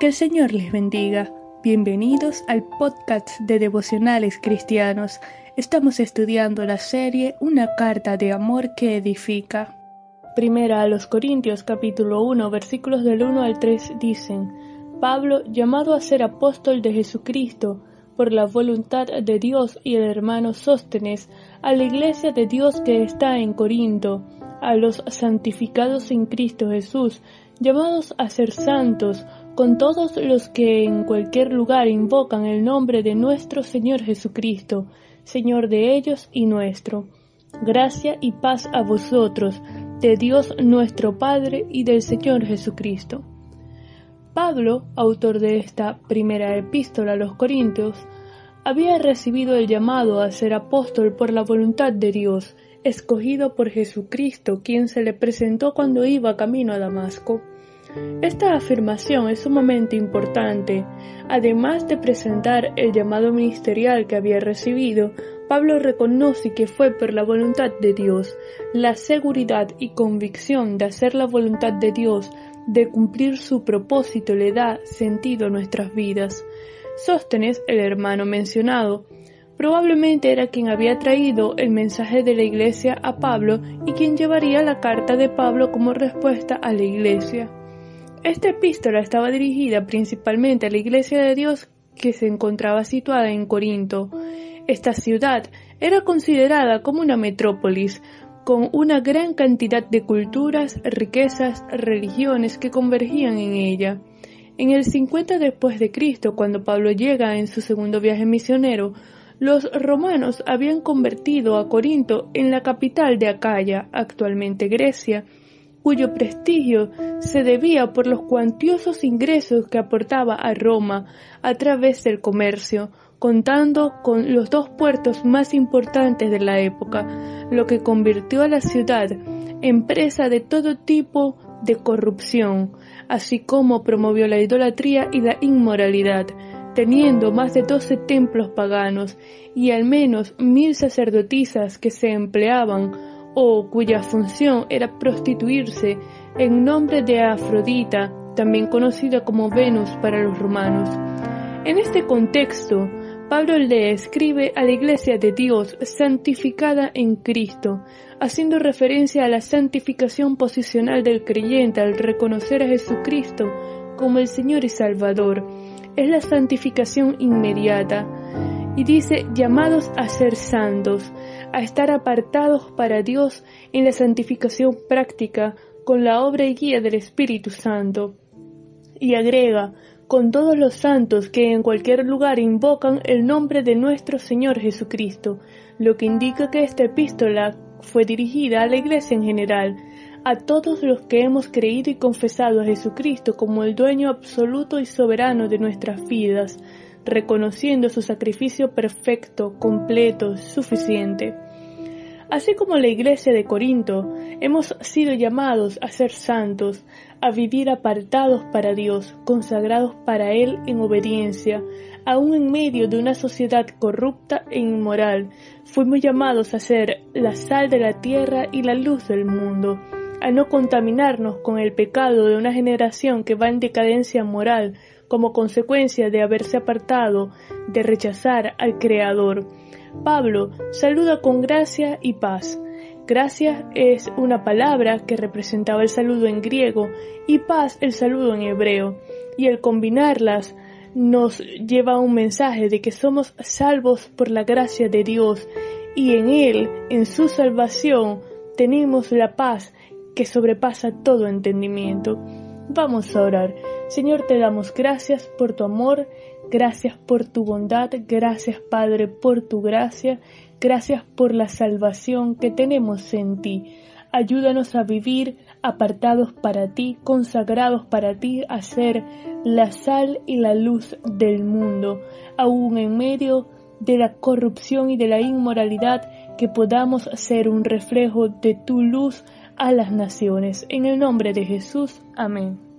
Que el Señor les bendiga. Bienvenidos al podcast de devocionales cristianos. Estamos estudiando la serie Una carta de amor que edifica. Primera a los Corintios capítulo 1 versículos del 1 al 3 dicen, Pablo, llamado a ser apóstol de Jesucristo, por la voluntad de Dios y el hermano Sóstenes, a la iglesia de Dios que está en Corinto, a los santificados en Cristo Jesús, llamados a ser santos, con todos los que en cualquier lugar invocan el nombre de nuestro Señor Jesucristo, Señor de ellos y nuestro. Gracia y paz a vosotros, de Dios nuestro Padre y del Señor Jesucristo. Pablo, autor de esta primera epístola a los Corintios, había recibido el llamado a ser apóstol por la voluntad de Dios, escogido por Jesucristo, quien se le presentó cuando iba camino a Damasco. Esta afirmación es sumamente importante. Además de presentar el llamado ministerial que había recibido, Pablo reconoce que fue por la voluntad de Dios. La seguridad y convicción de hacer la voluntad de Dios, de cumplir su propósito, le da sentido a nuestras vidas. Sóstenes, el hermano mencionado, probablemente era quien había traído el mensaje de la iglesia a Pablo y quien llevaría la carta de Pablo como respuesta a la iglesia. Esta epístola estaba dirigida principalmente a la Iglesia de Dios que se encontraba situada en Corinto. Esta ciudad era considerada como una metrópolis, con una gran cantidad de culturas, riquezas, religiones que convergían en ella. En el 50 después de Cristo, cuando Pablo llega en su segundo viaje misionero, los romanos habían convertido a Corinto en la capital de Acaya, actualmente Grecia, cuyo prestigio se debía por los cuantiosos ingresos que aportaba a Roma a través del comercio, contando con los dos puertos más importantes de la época, lo que convirtió a la ciudad en presa de todo tipo de corrupción, así como promovió la idolatría y la inmoralidad, teniendo más de doce templos paganos y al menos mil sacerdotisas que se empleaban o cuya función era prostituirse en nombre de Afrodita, también conocida como Venus para los romanos. En este contexto, Pablo le escribe a la Iglesia de Dios santificada en Cristo, haciendo referencia a la santificación posicional del creyente al reconocer a Jesucristo como el Señor y Salvador. Es la santificación inmediata. Y dice, llamados a ser santos, a estar apartados para Dios en la santificación práctica con la obra y guía del Espíritu Santo. Y agrega, con todos los santos que en cualquier lugar invocan el nombre de nuestro Señor Jesucristo, lo que indica que esta epístola fue dirigida a la Iglesia en general, a todos los que hemos creído y confesado a Jesucristo como el dueño absoluto y soberano de nuestras vidas, reconociendo su sacrificio perfecto, completo, suficiente. Así como la iglesia de Corinto, hemos sido llamados a ser santos, a vivir apartados para Dios, consagrados para Él en obediencia, aun en medio de una sociedad corrupta e inmoral. Fuimos llamados a ser la sal de la tierra y la luz del mundo, a no contaminarnos con el pecado de una generación que va en decadencia moral, como consecuencia de haberse apartado, de rechazar al Creador. Pablo saluda con gracia y paz. Gracia es una palabra que representaba el saludo en griego y paz el saludo en hebreo, y el combinarlas nos lleva a un mensaje de que somos salvos por la gracia de Dios y en Él, en su salvación, tenemos la paz que sobrepasa todo entendimiento. Vamos a orar. Señor, te damos gracias por tu amor, gracias por tu bondad, gracias Padre por tu gracia, gracias por la salvación que tenemos en ti. Ayúdanos a vivir apartados para ti, consagrados para ti, a ser la sal y la luz del mundo, aún en medio de la corrupción y de la inmoralidad, que podamos ser un reflejo de tu luz a las naciones. En el nombre de Jesús. Amén.